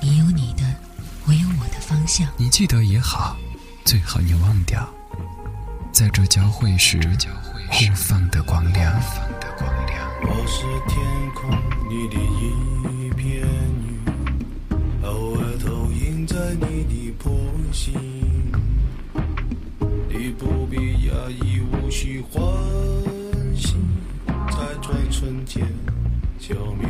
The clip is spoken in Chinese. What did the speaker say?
你有你的，我有我的方向。你记得也好，最好你忘掉，在这交汇时互放的光亮。我是天空里的一片云，偶尔投影在你的波心。你不必讶异，无需欢喜，在转瞬间消灭